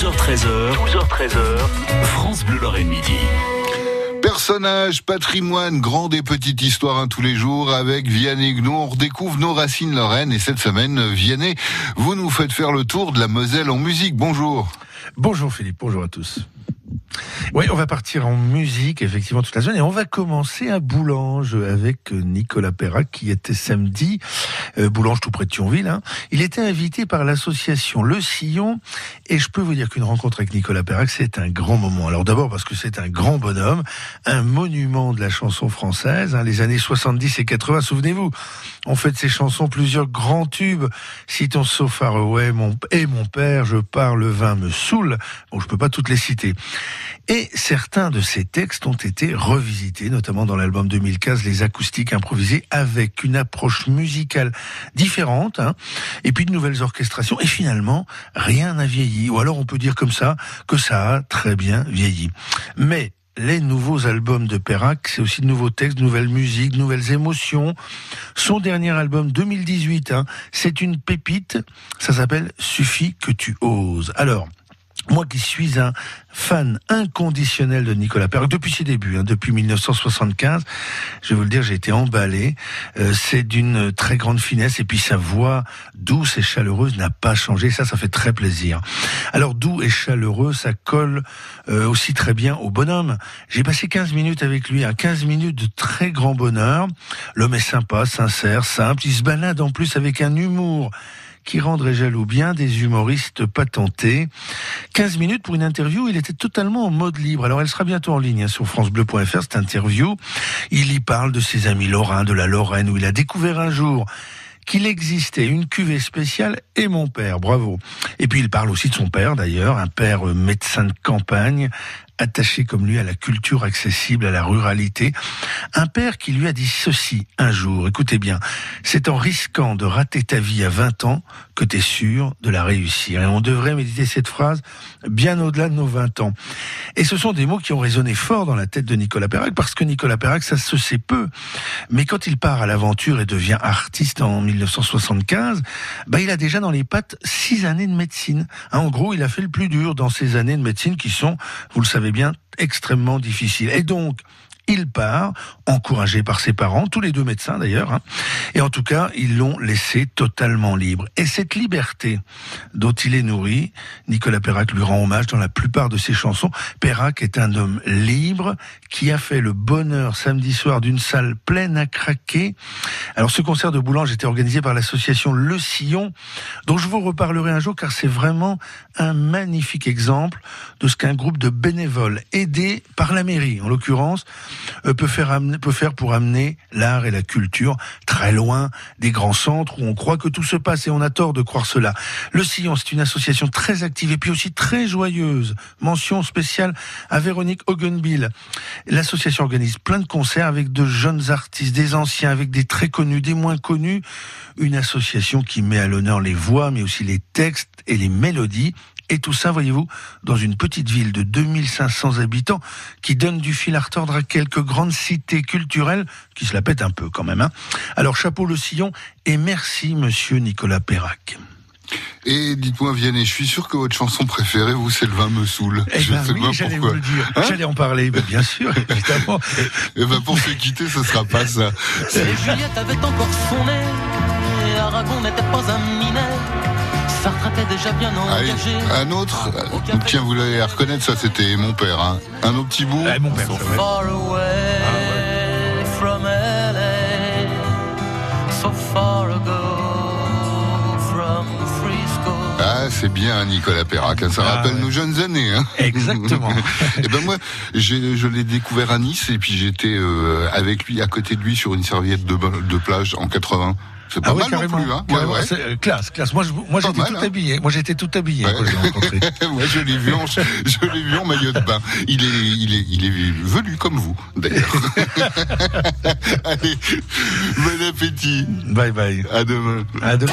12h13h, 12h13h, France Bleu Lorraine Midi. Personnages, patrimoine, grande et petite histoire hein, tous les jours avec Vianney Gnou. On redécouvre nos racines lorraines et cette semaine, Vianney, vous nous faites faire le tour de la Moselle en musique. Bonjour. Bonjour Philippe, bonjour à tous. Oui, on va partir en musique, effectivement, toute la semaine. Et on va commencer à Boulange avec Nicolas Perrac, qui était samedi, euh, Boulange tout près de Thionville. Hein. Il était invité par l'association Le Sillon. Et je peux vous dire qu'une rencontre avec Nicolas Perrac, c'est un grand moment. Alors d'abord parce que c'est un grand bonhomme, un monument de la chanson française. Hein, les années 70 et 80, souvenez-vous, on fait de ces chansons plusieurs grands tubes. Citons So Far Away, mon, et mon père, je pars, le vin me saoule. Bon, je peux pas toutes les citer. Et certains de ces textes ont été revisités, notamment dans l'album 2015, Les acoustiques improvisées, avec une approche musicale différente, hein, et puis de nouvelles orchestrations. Et finalement, rien n'a vieilli. Ou alors on peut dire comme ça que ça a très bien vieilli. Mais les nouveaux albums de Perrac, c'est aussi de nouveaux textes, de nouvelles musiques, de nouvelles émotions. Son dernier album 2018, hein, c'est une pépite, ça s'appelle Suffit que tu oses. Alors, moi qui suis un fan inconditionnel de Nicolas Perrac depuis ses débuts, hein, depuis 1975, je vais vous le dire, j'ai été emballé. Euh, c'est d'une très grande finesse et puis sa voix douce et chaleureuse n'a pas changé. Ça, ça fait très plaisir. Alors doux et chaleureux, ça colle euh, aussi très bien au bonhomme. J'ai passé 15 minutes avec lui, hein, 15 minutes de très grand bonheur. L'homme est sympa, sincère, simple. Il se balade en plus avec un humour qui rendrait jaloux bien des humoristes patentés. 15 minutes pour une interview, il était totalement en mode libre. Alors elle sera bientôt en ligne hein, sur francebleu.fr, cette interview. Il y parle de ses amis lorrains, de la Lorraine, où il a découvert un jour qu'il existait une cuvée spéciale et mon père, bravo. Et puis il parle aussi de son père d'ailleurs, un père médecin de campagne, attaché comme lui à la culture accessible, à la ruralité. Un père qui lui a dit ceci un jour, écoutez bien, c'est en risquant de rater ta vie à 20 ans que tu es sûr de la réussir. Et on devrait méditer cette phrase bien au-delà de nos 20 ans. Et ce sont des mots qui ont résonné fort dans la tête de Nicolas Perrac, parce que Nicolas Perrac, ça se sait peu. Mais quand il part à l'aventure et devient artiste en 1975, bah, il a déjà dans les pattes six années de médecine. Hein, en gros, il a fait le plus dur dans ces années de médecine qui sont, vous le savez bien, extrêmement difficiles. Et donc, il part, encouragé par ses parents, tous les deux médecins d'ailleurs, hein. et en tout cas, ils l'ont laissé totalement libre. Et cette liberté dont il est nourri, Nicolas Perrac lui rend hommage dans la plupart de ses chansons. Perrac est un homme libre qui a fait le bonheur samedi soir d'une salle pleine à craquer. Alors ce concert de Boulange était organisé par l'association Le Sillon, dont je vous reparlerai un jour car c'est vraiment un magnifique exemple de ce qu'un groupe de bénévoles aidés par la mairie, en l'occurrence, peut faire, amener, peut faire pour amener l'art et la culture très loin des grands centres où on croit que tout se passe et on a tort de croire cela. Le Sillon, c'est une association très active et puis aussi très joyeuse. Mention spéciale à Véronique Augenbill. L'association organise plein de concerts avec de jeunes artistes, des anciens, avec des très connus, des moins connus. Une association qui met à l'honneur les voix, mais aussi les textes et les mélodies. Et tout ça, voyez-vous, dans une petite ville de 2500 habitants qui donne du fil à retordre à quelques grandes cités culturelles qui se la pètent un peu quand même. Hein. Alors chapeau le sillon et merci monsieur Nicolas Perrac. Et dites-moi, Vianney, je suis sûr que votre chanson préférée, vous, c'est Le vin me saoule. Eh je ben sais oui, pas j'allais pourquoi. vous le dire. Hein j'allais en parler, ben bien sûr, évidemment. Et ben pour se quitter, ce sera pas ça. Et Juliette avait encore son nez, et Aragon n'était pas un minet. Sartre était déjà bien Allez, engagé. un autre. euh, Tiens, vous l'allez reconnaître, ça c'était mon père. Hein. Un autre petit bout. Ouais, mon père, ça, ouais. Far away from LA, so far c'est bien Nicolas Perrac. hein. Ça Ah, rappelle ouais. nos jeunes années. Hein. Exactement. Et ben moi, je l'ai découvert à Nice et puis j'étais euh, avec lui, à côté de lui, sur une serviette de, de plage en 80. C'est pas Ah ouais, mal non plus, hein. Ouais, ouais. euh, classe, classe. Moi, je, moi, j'étais tout hein. habillé. Moi, j'étais tout habillé quand je l'ai rencontré. Moi, je l'ai vu en, je l'ai vu en maillot de bain. Il est, il est, il est velu comme vous, d'ailleurs. Allez, bon appétit. Bye bye. À demain. À demain.